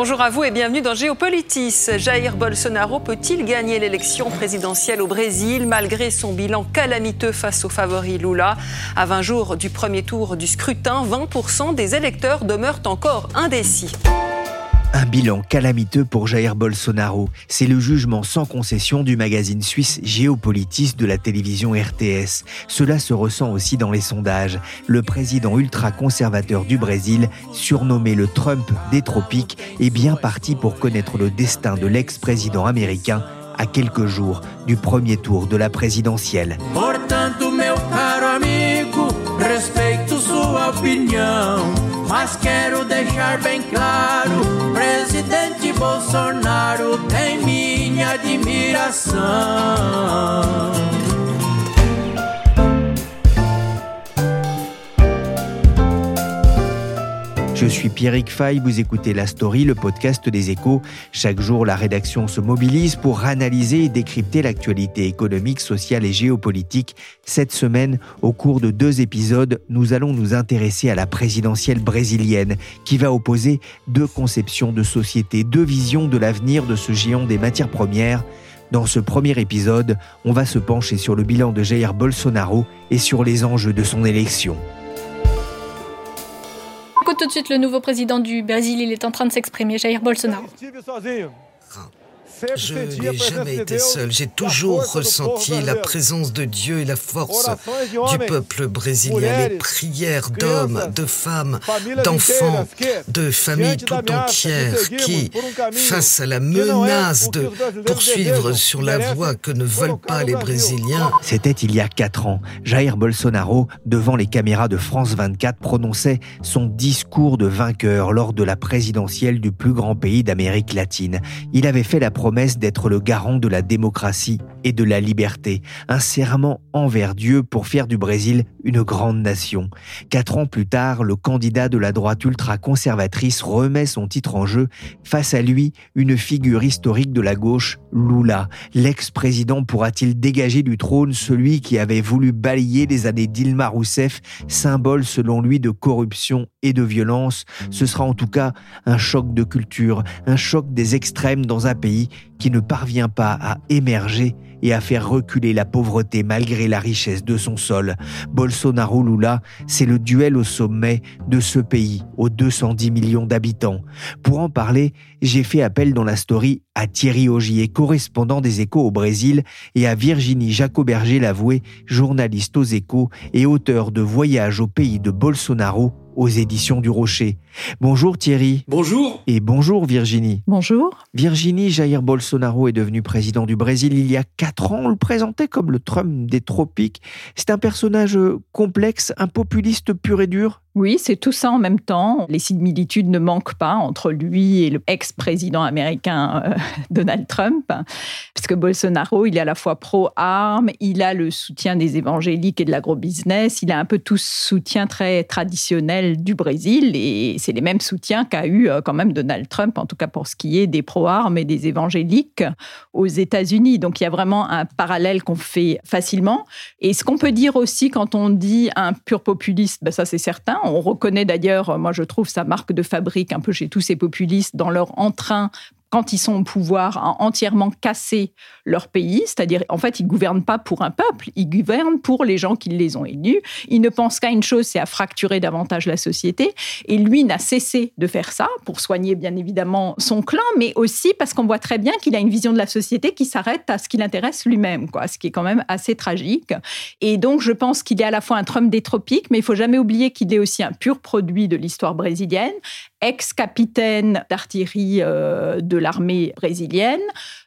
Bonjour à vous et bienvenue dans Géopolitis. Jair Bolsonaro peut-il gagner l'élection présidentielle au Brésil malgré son bilan calamiteux face au favori Lula? À 20 jours du premier tour du scrutin, 20% des électeurs demeurent encore indécis. Un bilan calamiteux pour Jair Bolsonaro. C'est le jugement sans concession du magazine suisse Géopolitis de la télévision RTS. Cela se ressent aussi dans les sondages. Le président ultra-conservateur du Brésil, surnommé le Trump des tropiques, est bien parti pour connaître le destin de l'ex-président américain à quelques jours du premier tour de la présidentielle. Bolsonaro tem minha admiração. Je suis Pierrick Fay, vous écoutez La Story, le podcast des échos. Chaque jour, la rédaction se mobilise pour analyser et décrypter l'actualité économique, sociale et géopolitique. Cette semaine, au cours de deux épisodes, nous allons nous intéresser à la présidentielle brésilienne qui va opposer deux conceptions de société, deux visions de l'avenir de ce géant des matières premières. Dans ce premier épisode, on va se pencher sur le bilan de Jair Bolsonaro et sur les enjeux de son élection tout de suite le nouveau président du Brésil, il est en train de s'exprimer, Jair Bolsonaro. Je n'ai jamais été seul. J'ai toujours ressenti la présence de Dieu et la force du peuple brésilien. Les prières d'hommes, de femmes, d'enfants, de familles tout entières qui, face à la menace de poursuivre sur la voie que ne veulent pas les Brésiliens. C'était il y a quatre ans. Jair Bolsonaro, devant les caméras de France 24, prononçait son discours de vainqueur lors de la présidentielle du plus grand pays d'Amérique latine. Il avait fait la promesse d'être le garant de la démocratie et de la liberté, un serment envers Dieu pour faire du Brésil une grande nation. Quatre ans plus tard, le candidat de la droite ultra-conservatrice remet son titre en jeu. Face à lui, une figure historique de la gauche, Lula. L'ex-président pourra-t-il dégager du trône celui qui avait voulu balayer les années d'Ilma Rousseff, symbole selon lui de corruption et de violence? Ce sera en tout cas un choc de culture, un choc des extrêmes dans un pays qui ne parvient pas à émerger et à faire reculer la pauvreté malgré la richesse de son sol. Bolsonaro Lula, c'est le duel au sommet de ce pays aux 210 millions d'habitants. Pour en parler, j'ai fait appel dans la story à Thierry Augier, correspondant des Échos au Brésil, et à Virginie Jacoberger-Lavoué, journaliste aux Échos et auteur de Voyage au pays de Bolsonaro aux éditions du Rocher. Bonjour Thierry. Bonjour. Et bonjour Virginie. Bonjour. Virginie Jair Bolsonaro est devenu président du Brésil il y a quatre ans. On le présentait comme le Trump des tropiques. C'est un personnage complexe, un populiste pur et dur. Oui, c'est tout ça en même temps. Les similitudes ne manquent pas entre lui et le ex-président américain euh, Donald Trump, parce que Bolsonaro, il est à la fois pro-armes, il a le soutien des évangéliques et de l'agro-business, il a un peu tout ce soutien très traditionnel du Brésil, et c'est les mêmes soutiens qu'a eu euh, quand même Donald Trump, en tout cas pour ce qui est des pro-armes et des évangéliques aux États-Unis. Donc il y a vraiment un parallèle qu'on fait facilement. Et ce qu'on peut dire aussi quand on dit un pur populiste, ben ça c'est certain, on reconnaît d'ailleurs, moi je trouve sa marque de fabrique un peu chez tous ces populistes dans leur entrain quand ils sont au pouvoir, à entièrement casser leur pays, c'est-à-dire en fait ils gouvernent pas pour un peuple, ils gouvernent pour les gens qui les ont élus. Ils ne pensent qu'à une chose, c'est à fracturer davantage la société. Et lui n'a cessé de faire ça pour soigner bien évidemment son clan, mais aussi parce qu'on voit très bien qu'il a une vision de la société qui s'arrête à ce qui l'intéresse lui-même, quoi, ce qui est quand même assez tragique. Et donc je pense qu'il est à la fois un Trump des tropiques, mais il faut jamais oublier qu'il est aussi un pur produit de l'histoire brésilienne ex-capitaine d'artillerie euh, de l'armée brésilienne.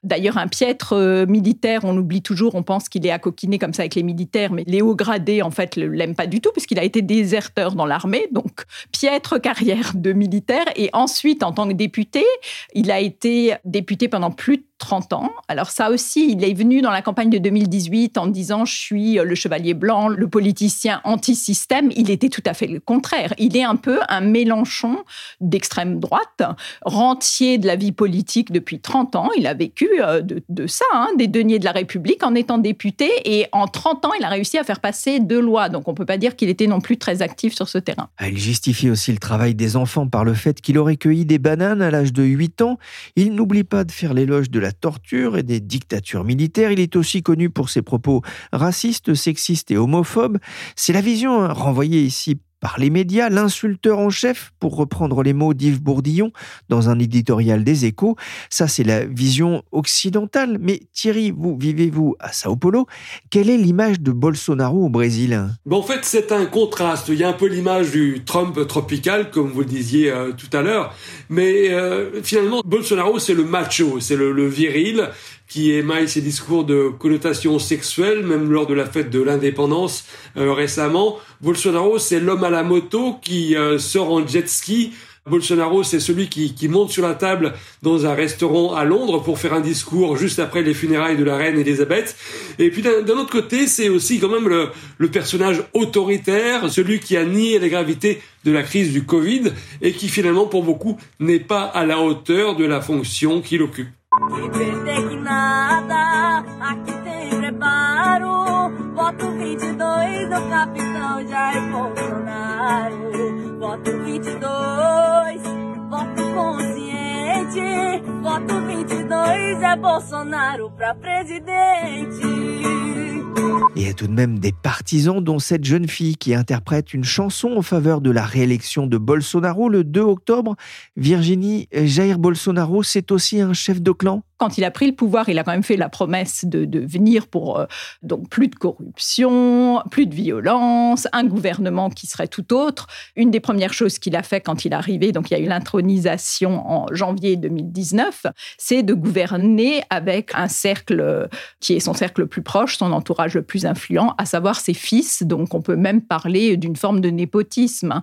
D'ailleurs, un piètre euh, militaire, on l'oublie toujours, on pense qu'il est à coquiner comme ça avec les militaires, mais les hauts gradés, en fait, ne l'aiment pas du tout, puisqu'il a été déserteur dans l'armée, donc piètre carrière de militaire. Et ensuite, en tant que député, il a été député pendant plus de 30 ans. Alors ça aussi, il est venu dans la campagne de 2018 en disant je suis le chevalier blanc, le politicien anti-système. Il était tout à fait le contraire. Il est un peu un Mélenchon d'extrême droite, rentier de la vie politique depuis 30 ans. Il a vécu euh, de, ça, hein, des deniers de la République en étant député. Et en 30 ans, il a réussi à faire passer deux lois. Donc on ne peut pas dire qu'il était non plus très actif sur ce terrain. Ah, il justifie aussi le travail des enfants par le fait qu'il aurait cueilli des bananes à l'âge de 8 ans. Il n'oublie pas de faire l'éloge de la torture et des dictatures militaires. Il est aussi connu pour ses propos racistes, sexistes et homophobes. C'est la vision hein, renvoyée ici par les médias, l'insulteur en chef, pour reprendre les mots d'Yves Bourdillon dans un éditorial des échos. Ça, c'est la vision occidentale. Mais Thierry, vous vivez-vous à Sao Paulo? Quelle est l'image de Bolsonaro au Brésil? Bon, En fait, c'est un contraste. Il y a un peu l'image du Trump tropical, comme vous le disiez euh, tout à l'heure. Mais euh, finalement, Bolsonaro, c'est le macho, c'est le, le viril qui émaille ses discours de connotation sexuelle, même lors de la fête de l'indépendance euh, récemment. Bolsonaro, c'est l'homme à la moto qui euh, sort en jet ski. Bolsonaro, c'est celui qui, qui, monte sur la table dans un restaurant à Londres pour faire un discours juste après les funérailles de la reine Elisabeth. Et puis d'un autre côté, c'est aussi quand même le, le, personnage autoritaire, celui qui a nié la gravité de la crise du Covid et qui finalement, pour beaucoup, n'est pas à la hauteur de la fonction qu'il occupe. Nada, aqui tem preparo. Voto 22 no capitão Jair Bolsonaro. Voto 22, voto consciente. Voto 22 é Bolsonaro pra presidente. Il y a tout de même des partisans, dont cette jeune fille qui interprète une chanson en faveur de la réélection de Bolsonaro le 2 octobre. Virginie, Jair Bolsonaro, c'est aussi un chef de clan? Quand il a pris le pouvoir, il a quand même fait la promesse de, venir pour euh, donc plus de corruption, plus de violence, un gouvernement qui serait tout autre. Une des premières choses qu'il a fait quand il est arrivé, donc il y a eu l'intronisation en janvier 2019, c'est de gouverner avec un cercle qui est son cercle le plus proche, son entourage le plus influent, à savoir ses fils. Donc on peut même parler d'une forme de népotisme.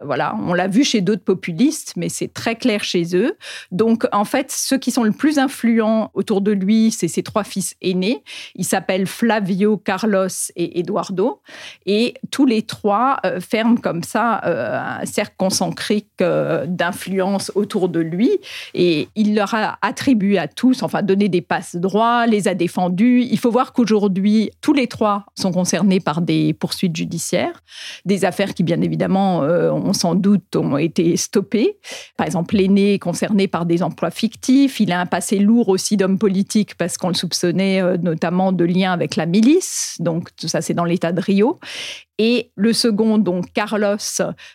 Voilà, on l'a vu chez d'autres populistes, mais c'est très clair chez eux. Donc, en fait, ceux qui sont le plus influents autour de lui, c'est ses trois fils aînés. Ils s'appellent Flavio, Carlos et Eduardo. Et tous les trois euh, ferment comme ça euh, un cercle concentrique euh, d'influence autour de lui. Et il leur a attribué à tous, enfin, donné des passes droits, les a défendus. Il faut voir qu'aujourd'hui, tous les trois sont concernés par des poursuites judiciaires, des affaires qui, bien évidemment, ont sans doute ont été stoppés. Par exemple, l'aîné est concerné par des emplois fictifs. Il a un passé lourd aussi d'homme politique parce qu'on le soupçonnait euh, notamment de liens avec la milice. Donc, tout ça, c'est dans l'état de Rio. Et le second, donc Carlos,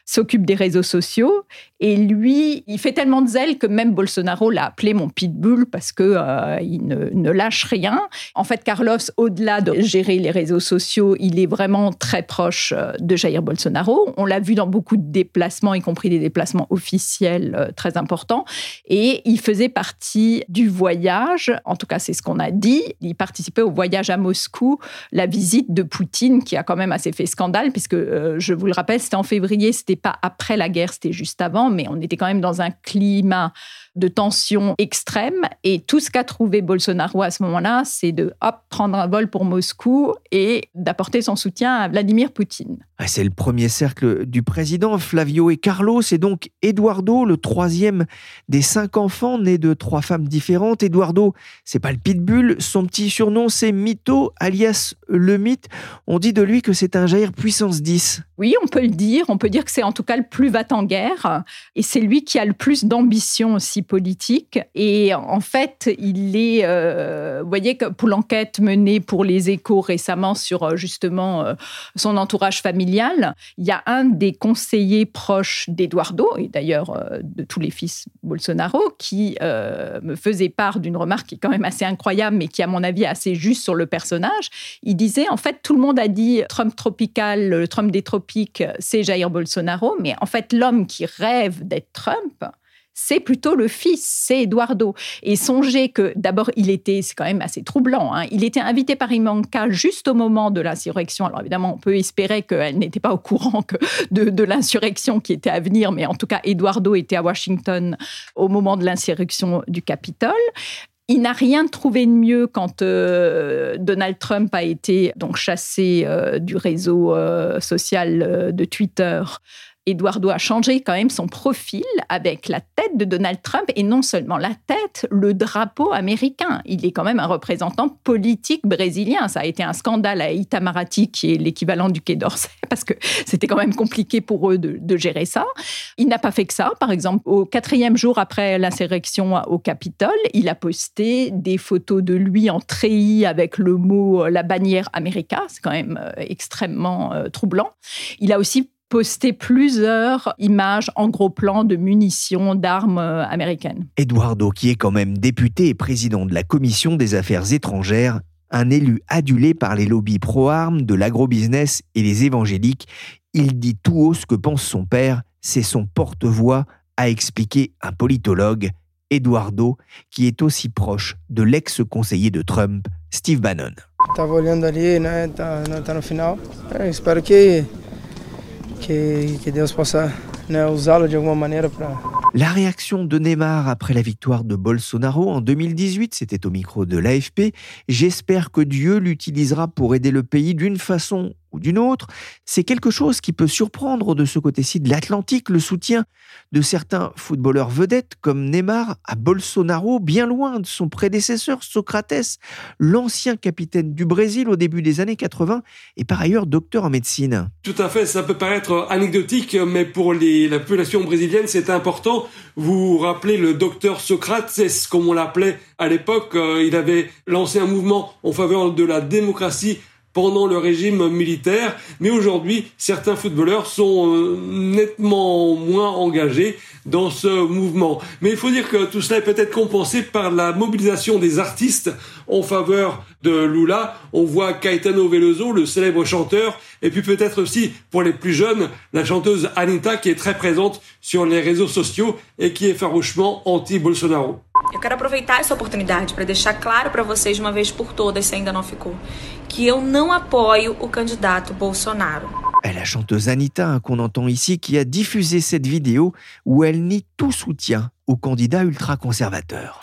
s'occupe des réseaux sociaux. Et lui, il fait tellement de zèle que même Bolsonaro l'a appelé mon pitbull parce que euh, il ne, lâche rien. En fait, Carlos, au-delà de gérer les réseaux sociaux, il est vraiment très proche euh, de Jair Bolsonaro. On l'a vu dans beaucoup de déplacements, y compris des déplacements officiels euh, très importants. Et il faisait partie du voyage. En tout cas, c'est ce qu'on a dit. Il participait au voyage à Moscou, la visite de Poutine, qui a quand même assez fait scandale puisque euh, je vous le rappelle, c'était en février, c'était pas après la guerre, c'était juste avant, mais on était quand même dans un climat de tension extrême. Et tout ce qu'a trouvé Bolsonaro à ce moment-là, c'est de hop, prendre un vol pour Moscou et d'apporter son soutien à Vladimir Poutine. Ah, c'est le premier cercle du président, Flavio et Carlos, et donc Eduardo, le troisième des cinq enfants nés de trois femmes différentes. Eduardo, c'est pas le pitbull, son petit surnom c'est Mito, alias le mythe. On dit de lui que c'est un Jair puissance 10. Oui, on peut le dire. On peut dire que c'est en tout cas le plus va en guerre. Et c'est lui qui a le plus d'ambition aussi politique. Et en fait, il est, euh, vous voyez, pour l'enquête menée pour les échos récemment sur euh, justement euh, son entourage familial, il y a un des conseillers proches d'Eduardo, et d'ailleurs de tous les fils Bolsonaro, qui me faisait part d'une remarque qui est quand même assez incroyable, mais qui, à mon avis, est assez juste sur le personnage. Il disait, en fait, tout le monde a dit Trump tropical, le Trump des tropiques, c'est Jair Bolsonaro. Mais en fait, l'homme qui rêve d'être Trump, c'est plutôt le fils, c'est Eduardo. Et songez que d'abord, il était, c'est quand même assez troublant, hein, il était invité par Imanka juste au moment de l'insurrection. Alors évidemment, on peut espérer qu'elle n'était pas au courant que de, l'insurrection qui était à venir, mais en tout cas, Eduardo était à Washington au moment de l'insurrection du Capitole. Il n'a rien trouvé de mieux quand euh, Donald Trump a été donc chassé euh, du réseau euh, social de Twitter Eduardo a changé quand même son profil avec la tête de Donald Trump et non seulement la tête, le drapeau américain. Il est quand même un représentant politique brésilien. Ça a été un scandale à Itamaraty, qui est l'équivalent du Quai d'Orsay, parce que c'était quand même compliqué pour eux de, gérer ça. Il n'a pas fait que ça. Par exemple, au quatrième jour après l'insurrection au Capitole, il a posté des photos de lui en treillis avec le mot, la bannière America. C'est quand même euh, extrêmement euh, troublant. Il a aussi posté plusieurs images en gros plan de munitions, d'armes euh, américaines. Eduardo, qui est quand même député et président de la Commission des Affaires étrangères, un élu adulé par les lobbies pro-armes, de l'agrobusiness et les évangéliques, il dit tout haut ce que pense son père, c'est son porte-voix, a expliqué un politologue, Eduardo, qui est aussi proche de l'ex-conseiller de Trump, Steve Bannon. La réaction de Neymar après la victoire de Bolsonaro en 2018, c'était au micro de l'AFP. J'espère que Dieu l'utilisera pour aider le pays d'une façon d'une autre, c'est quelque chose qui peut surprendre de ce côté-ci de l'Atlantique, le soutien de certains footballeurs vedettes comme Neymar à Bolsonaro, bien loin de son prédécesseur Socrates, l'ancien capitaine du Brésil au début des années 80 et par ailleurs docteur en médecine. Tout à fait, ça peut paraître anecdotique, mais pour la population brésilienne, c'est important. Vous vous rappelez le docteur Socrates, comme on l'appelait à l'époque, euh, il avait lancé un mouvement en faveur de la démocratie pendant le régime militaire, mais aujourd'hui, certains footballeurs sont euh, nettement moins engagés dans ce mouvement. Mais il faut dire que tout cela est peut-être compensé par la mobilisation des artistes en faveur de Lula. On voit Caetano Veloso, le célèbre chanteur, et puis peut-être aussi pour les plus jeunes, la chanteuse Anita qui est très présente sur les réseaux sociaux et qui est farouchement anti-Bolsonaro. Eu quero aproveitar essa oportunidade para deixar claro para vocês de uma vez por todas, se ainda não ficou, que eu não apoio o candidato Bolsonaro. É la chanteuse Anita qu'on entend ici qui a diffusé cette vidéo où elle nie tout soutien au candidat ultra-conservateur.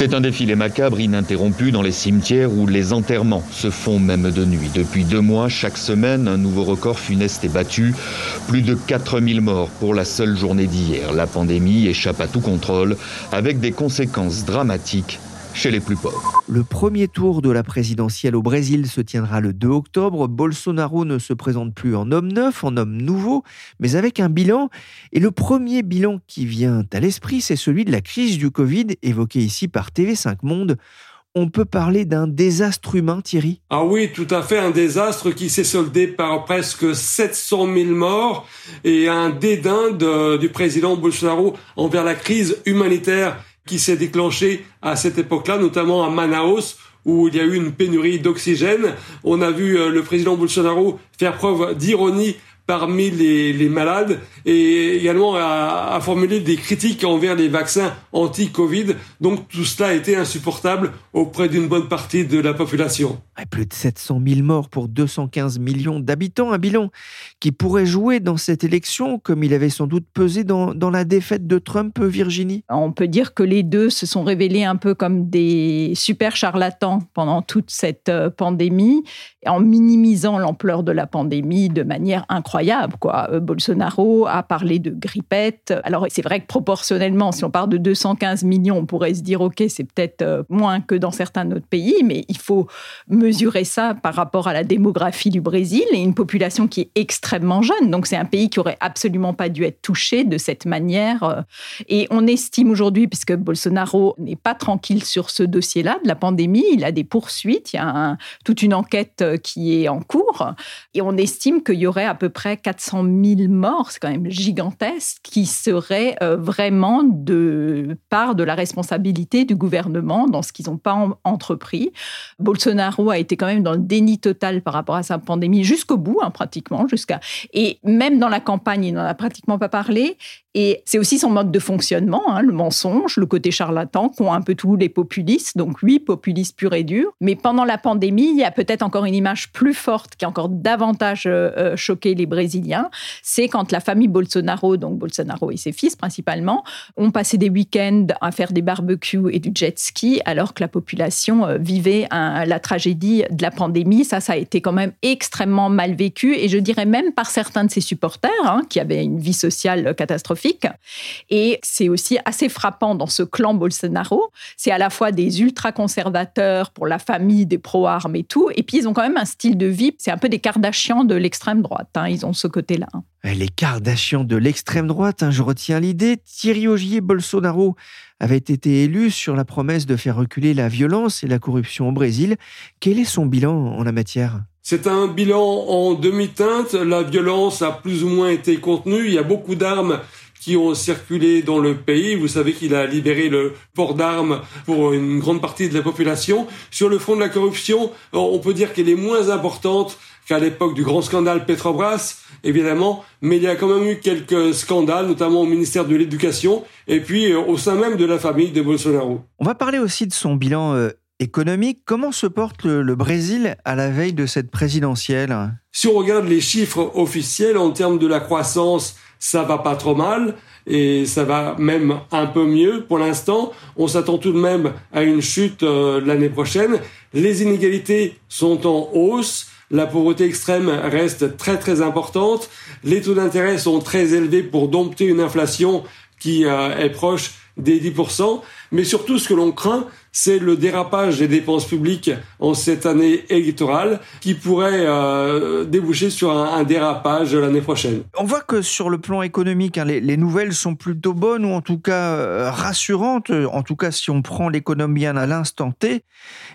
C'est un défilé macabre ininterrompu dans les cimetières où les enterrements se font même de nuit. Depuis deux mois, chaque semaine, un nouveau record funeste est battu. Plus de 4000 morts pour la seule journée d'hier. La pandémie échappe à tout contrôle avec des conséquences dramatiques chez les plus pauvres. Le premier tour de la présidentielle au Brésil se tiendra le 2 octobre. Bolsonaro ne se présente plus en homme neuf, en homme nouveau, mais avec un bilan. Et le premier bilan qui vient à l'esprit, c'est celui de la crise du Covid, évoqué ici par TV5 Monde. On peut parler d'un désastre humain, Thierry? Ah oui, tout à fait, un désastre qui s'est soldé par presque 700 000 morts et un dédain du président Bolsonaro envers la crise humanitaire qui s'est déclenché à cette époque-là, notamment à Manaus, où il y a eu une pénurie d'oxygène. On a vu euh, le président Bolsonaro faire preuve d'ironie parmi les, malades et également à, formuler des critiques envers les vaccins anti-Covid. Donc tout cela a été insupportable auprès d'une bonne partie de la population. Plus de 700 000 morts pour 215 millions d'habitants, un bilan qui pourrait jouer dans cette élection comme il avait sans doute pesé dans, dans la défaite de Trump, Virginie On peut dire que les deux se sont révélés un peu comme des super charlatans pendant toute cette euh, pandémie, en minimisant l'ampleur de la pandémie de manière incroyable Quoi. Euh, Bolsonaro a parlé de grippette. Alors c'est vrai que proportionnellement, si on part de 215 millions, on pourrait se dire, OK, c'est peut-être euh, moins que dans certains autres pays, mais il faut mesurer ça par rapport à la démographie du Brésil et une population qui est extrêmement jeune. Donc c'est un pays qui aurait absolument pas dû être touché de cette manière. Euh. Et on estime aujourd'hui, puisque Bolsonaro n'est pas tranquille sur ce dossier-là de la pandémie, il a des poursuites, il y a toute une enquête qui est en cours, et on estime qu'il y aurait à peu près près 400 000 morts, c'est quand même gigantesque, qui serait euh, vraiment de part de la responsabilité du gouvernement dans ce qu'ils n'ont pas entrepris. Bolsonaro a été quand même dans le déni total par rapport à sa pandémie jusqu'au bout, hein, pratiquement, jusqu'à et même dans la campagne, il n'en a pratiquement pas parlé. Et c'est aussi son mode de fonctionnement, hein, le mensonge, le côté charlatan qu'ont un peu tous les populistes. Donc lui, populiste pur et dur. Mais pendant la pandémie, il y a peut-être encore une image plus forte qui a encore davantage euh, euh, choqué les Brésiliens. C'est quand la famille Bolsonaro, donc Bolsonaro et ses fils principalement, ont passé des week-ends à faire des barbecues et du jet ski, alors que la population euh, vivait la tragédie de la pandémie. Ça, ça a été quand même extrêmement mal vécu. Et je dirais même par certains de ses supporters, hein, qui avaient une vie sociale catastrophique et c'est aussi assez frappant dans ce clan Bolsonaro. C'est à la fois des ultra-conservateurs pour la famille, des pro-armes et tout. Et puis, ils ont quand même un style de vie. C'est un peu des Kardashians de l'extrême droite. Hein. Ont ce côté-là. Les Kardashians de l'extrême droite, hein, je retiens l'idée. Thierry Ogier Bolsonaro avait été élu sur la promesse de faire reculer la violence et la corruption au Brésil. Quel est son bilan en la matière? C'est un bilan en demi-teinte. La violence a plus ou moins été contenue. Il y a beaucoup d'armes qui ont circulé dans le pays. Vous savez qu'il a libéré le port d'armes pour une grande partie de la population. Sur le front de la corruption, on peut dire qu'elle est moins importante qu'à l'époque du grand scandale Petrobras, évidemment, mais il y a quand même eu quelques scandales, notamment au ministère de l'Éducation et puis euh, au sein même de la famille de Bolsonaro. On va parler aussi de son bilan euh, économique. Comment se porte le, Brésil à la veille de cette présidentielle? Si on regarde les chiffres officiels en termes de la croissance, ça va pas trop mal et ça va même un peu mieux pour l'instant. On s'attend tout de même à une chute euh, l'année prochaine. Les inégalités sont en hausse. La pauvreté extrême reste très très importante. Les taux d'intérêt sont très élevés pour dompter une inflation qui euh, est proche des 10%. Mais surtout, ce que l'on craint, c'est le dérapage des dépenses publiques en cette année électorale qui pourrait euh, déboucher sur un, dérapage l'année prochaine. On voit que sur le plan économique, hein, les, nouvelles sont plutôt bonnes ou en tout cas euh, rassurantes, en tout cas si on prend l'économie à l'instant T.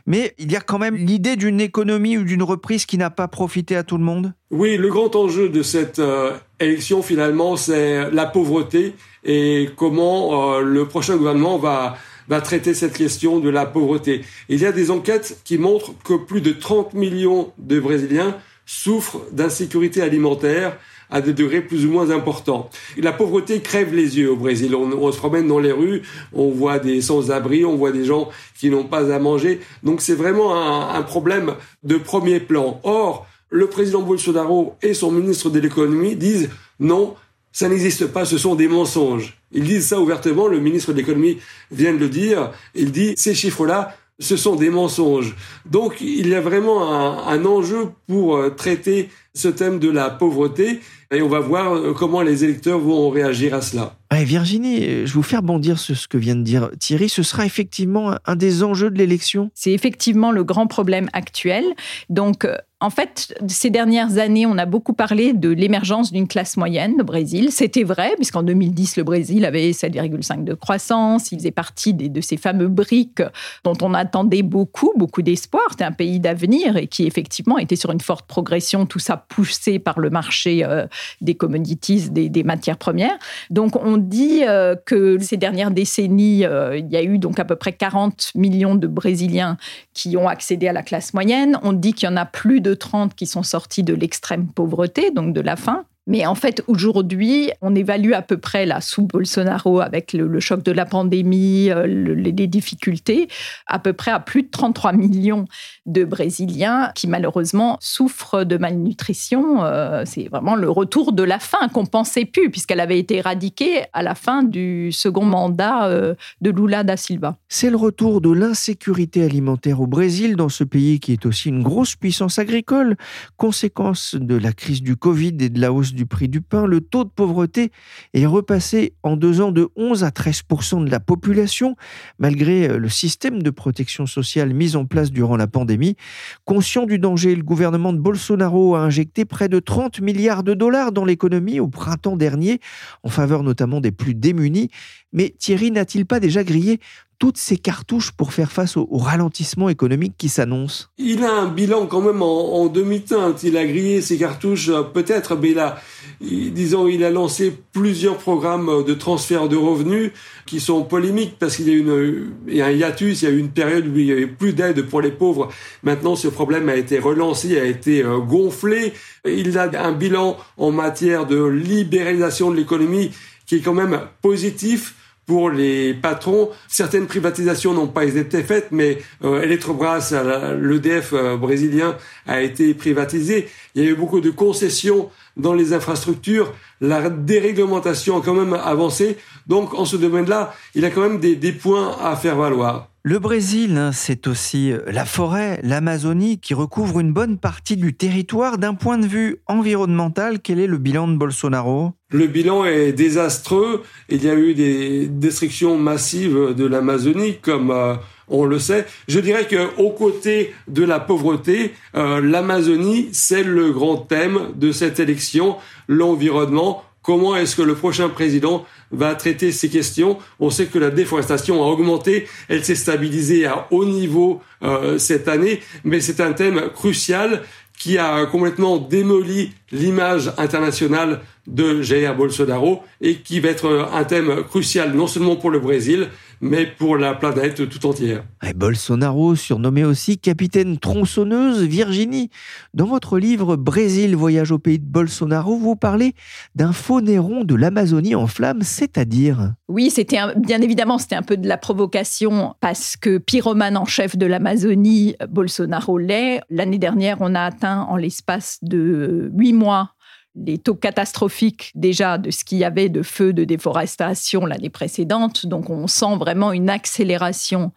Mais il y a quand même l'idée d'une économie ou d'une reprise qui n'a pas profité à tout le monde? Oui, le grand enjeu de cette euh, élection finalement, c'est la pauvreté et comment le prochain gouvernement va va traiter cette question de la pauvreté. Il y a des enquêtes qui montrent que plus de 30 millions de Brésiliens souffrent d'insécurité alimentaire à des degrés plus ou moins importants. La pauvreté crève les yeux au Brésil. On, se promène dans les rues, on voit des sans-abri, on voit des gens qui n'ont pas à manger. Donc c'est vraiment un, un problème de premier plan. Or, le président Bolsonaro et son ministre de l'économie disent non, ça n'existe pas, ce sont des mensonges. Ils disent ça ouvertement, le ministre de l'économie vient de le dire, il dit ces chiffres-là, ce sont des mensonges. Donc il y a vraiment un, enjeu pour euh, traiter ce thème de la pauvreté et on va voir euh, comment les électeurs vont réagir à cela. Virginie, je vous fais rebondir sur ce que vient de dire Thierry. Ce sera effectivement un des enjeux de l'élection C'est effectivement le grand problème actuel. Donc, euh, en fait, ces dernières années, on a beaucoup parlé de l'émergence d'une classe moyenne au Brésil. C'était vrai, puisqu'en 2010, le Brésil avait 7,5 de croissance. Il faisait partie de ces fameux briques dont on attendait beaucoup, beaucoup d'espoir. C'était un pays d'avenir et qui, effectivement, était sur une forte progression, tout ça poussé par le marché euh, des commodities, des, matières premières. Donc, on dit euh, que ces dernières décennies, euh, il y a eu donc à peu près 40 millions de Brésiliens qui ont accédé à la classe moyenne. On dit qu'il y en a plus de 30 qui sont sortis de l'extrême pauvreté, donc de la faim. Mais en fait, aujourd'hui, on évalue à peu près, là, sous Bolsonaro, avec le, choc de la pandémie, euh, les, difficultés, à peu près à plus de 33 millions de Brésiliens qui, malheureusement, souffrent de malnutrition. Euh, c'est vraiment le retour de la faim qu'on pensait plus, puisqu'elle avait été éradiquée à la fin du second mandat euh, de Lula da Silva. C'est le retour de l'insécurité alimentaire au Brésil, dans ce pays qui est aussi une grosse puissance agricole, conséquence de la crise du Covid et de la hausse du prix du pain, le taux de pauvreté est repassé en deux ans de 11 à 13% de la population, malgré euh, le système de protection sociale mis en place durant la pandémie. Conscient du danger, le gouvernement de Bolsonaro a injecté près de 30 milliards de dollars dans l'économie au printemps dernier, en faveur notamment des plus démunis. Mais Thierry n'a-t-il pas déjà grillé toutes ces cartouches pour faire face au, ralentissement économique qui s'annonce Il a un bilan quand même en, demi-teinte. Il a grillé ses cartouches euh, peut-être, mais là, disons, il a lancé plusieurs programmes de transfert de revenus qui sont polémiques parce qu'il y a, une, il a un hiatus, il y a eu une période où il y avait plus d'aide pour les pauvres. Maintenant, ce problème a été relancé, a été euh, gonflé. Il a un bilan en matière de libéralisation de l'économie qui est quand même positif pour les patrons. Certaines privatisations n'ont pas été faites, mais euh, Electrobras, l'EDF euh, brésilien, a été privatisé. Il y a eu beaucoup de concessions dans les infrastructures. La déréglementation a quand même avancé. Donc, en ce domaine-là, il a quand même des points à faire valoir. Le Brésil, hein, c'est aussi euh, la forêt, l'Amazonie, qui recouvre une bonne partie du territoire. D'un point de vue environnemental, quel est le bilan de Bolsonaro? Le bilan est désastreux. Il y a eu des destructions massives de l'Amazonie, comme euh, on le sait. Je dirais que aux côtés de la pauvreté, euh, l'Amazonie, c'est le grand thème de cette élection, l'environnement. Comment est-ce que le prochain président va traiter ces questions? On sait que la déforestation a augmenté, elle s'est stabilisée à haut niveau euh, cette année, mais c'est un thème crucial qui a complètement démoli l'image internationale de Jair Bolsonaro et qui va être un thème crucial non seulement pour le Brésil, mais pour la planète tout entière. Et Bolsonaro, surnommé aussi capitaine tronçonneuse Virginie. Dans votre livre Brésil, voyage au pays de Bolsonaro, vous parlez d'un faux néron de l'Amazonie en flammes, c'est-à-dire? Oui, c'était bien évidemment, c'était un peu de la provocation parce que pyromane en chef de l'Amazonie, Bolsonaro l'est. L'année dernière, on a atteint en l'espace de huit mois les taux catastrophiques déjà de ce qu'il y avait de feux de déforestation l'année précédente. Donc on sent vraiment une accélération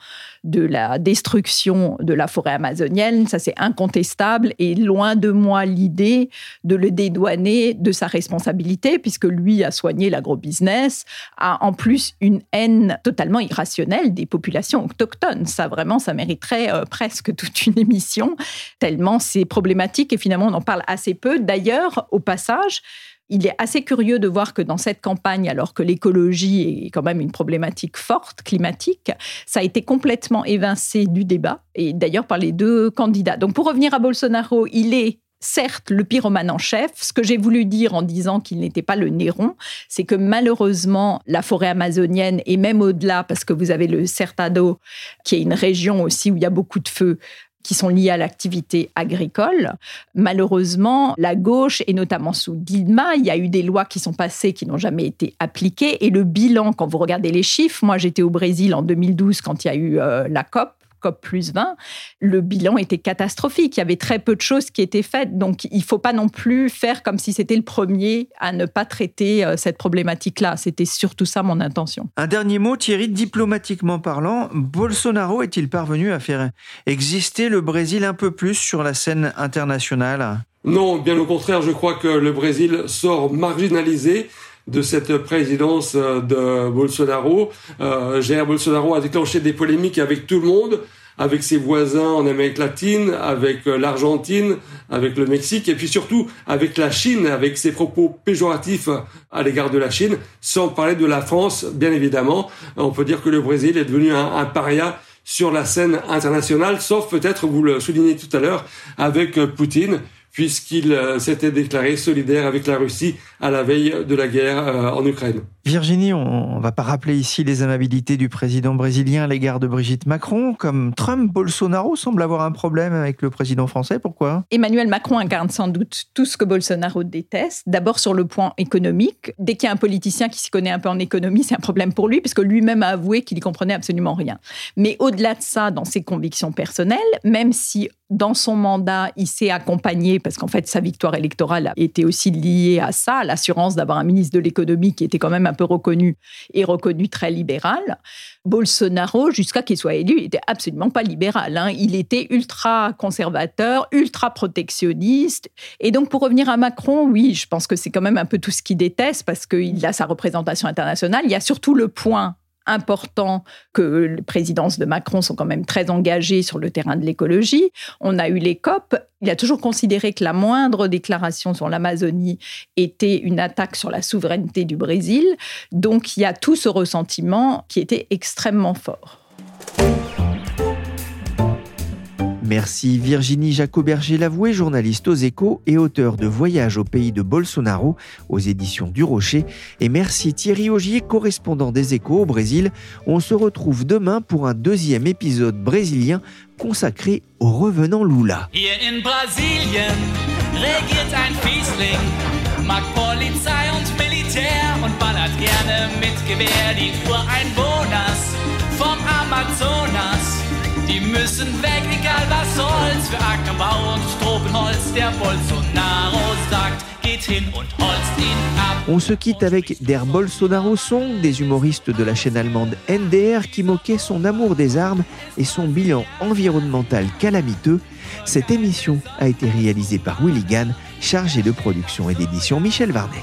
de la destruction de la forêt amazonienne, ça c'est incontestable, et loin de moi l'idée de le dédouaner de sa responsabilité, puisque lui a soigné l'agro-business, a en plus une haine totalement irrationnelle des populations autochtones. Ça vraiment, ça mériterait euh, presque toute une émission, tellement c'est problématique, et finalement on en parle assez peu. D'ailleurs, au passage, il est assez curieux de voir que dans cette campagne, alors que l'écologie est quand même une problématique forte, climatique, ça a été complètement évincé du débat, et d'ailleurs par les deux candidats. Donc pour revenir à Bolsonaro, il est certes le pyromane en chef. Ce que j'ai voulu dire en disant qu'il n'était pas le Néron, c'est que malheureusement, la forêt amazonienne, et même au-delà, parce que vous avez le Certado, qui est une région aussi où il y a beaucoup de feux, qui sont liées à l'activité agricole. Malheureusement, la gauche, et notamment sous Dilma, il y a eu des lois qui sont passées qui n'ont jamais été appliquées. Et le bilan, quand vous regardez les chiffres, moi j'étais au Brésil en 2012 quand il y a eu euh, la COP, COP plus 20, le bilan était catastrophique. Il y avait très peu de choses qui étaient faites. Donc, il ne faut pas non plus faire comme si c'était le premier à ne pas traiter euh, cette problématique-là. C'était surtout ça mon intention. Un dernier mot, Thierry, diplomatiquement parlant, Bolsonaro est-il parvenu à faire exister le Brésil un peu plus sur la scène internationale? Non, bien au contraire, je crois que le Brésil sort marginalisé de cette présidence euh, de Bolsonaro. Euh, Jair Bolsonaro a déclenché des polémiques avec tout le monde, avec ses voisins en Amérique latine, avec euh, l'Argentine, avec le Mexique, et puis surtout avec la Chine, avec ses propos péjoratifs à l'égard de la Chine, sans parler de la France, bien évidemment. On peut dire que le Brésil est devenu un, un paria sur la scène internationale, sauf peut-être, vous le soulignez tout à l'heure, avec Poutine, puisqu'il euh, s'était déclaré solidaire avec la Russie à la veille de la guerre euh, en Ukraine. Virginie, on ne va pas rappeler ici les amabilités du président brésilien à l'égard de Brigitte Macron. Comme Trump, Bolsonaro semble avoir un problème avec le président français. Pourquoi? Emmanuel Macron incarne sans doute tout ce que Bolsonaro déteste. D'abord sur le point économique. Dès qu'il y a un politicien qui s'y connaît un peu en économie, c'est un problème pour lui, puisque lui-même a avoué qu'il n'y comprenait absolument rien. Mais au-delà de ça, dans ses convictions personnelles, même si dans son mandat, il s'est accompagné, parce qu'en fait, sa victoire électorale était aussi liée à ça, l'assurance d'avoir un ministre de l'économie qui était quand même un peu reconnu et reconnu très libéral. Bolsonaro, jusqu'à qu'il soit élu, n'était absolument pas libéral. Hein. Il était ultra conservateur, ultra protectionniste. Et donc, pour revenir à Macron, oui, je pense que c'est quand même un peu tout ce qu'il déteste parce qu'il a sa représentation internationale. Il y a surtout le point important que les présidences de Macron sont quand même très engagées sur le terrain de l'écologie. On a eu les COP. Il a toujours considéré que la moindre déclaration sur l'Amazonie était une attaque sur la souveraineté du Brésil. Donc il y a tout ce ressentiment qui était extrêmement fort. Merci Virginie Jacoberger-Lavoué, journaliste aux échos et auteur de Voyage au pays de Bolsonaro aux éditions du Rocher. Et merci Thierry Augier, correspondant des échos au Brésil. On se retrouve demain pour un deuxième épisode brésilien consacré au revenant Lula. Mag Polizei und die müssen weg, egal was soll's, für Ackerbau und Tropenholz. Der Bolsonaro sagt, geht hin und holzt ihn ab. On se quitte avec Der Bolsonaro Song, des humoristes de la chaîne allemande NDR qui moquaient son amour des armes et son bilan environnemental calamiteux. Cette émission a été réalisée par Willy Gann, chargé de production et d'édition Michel Varnet.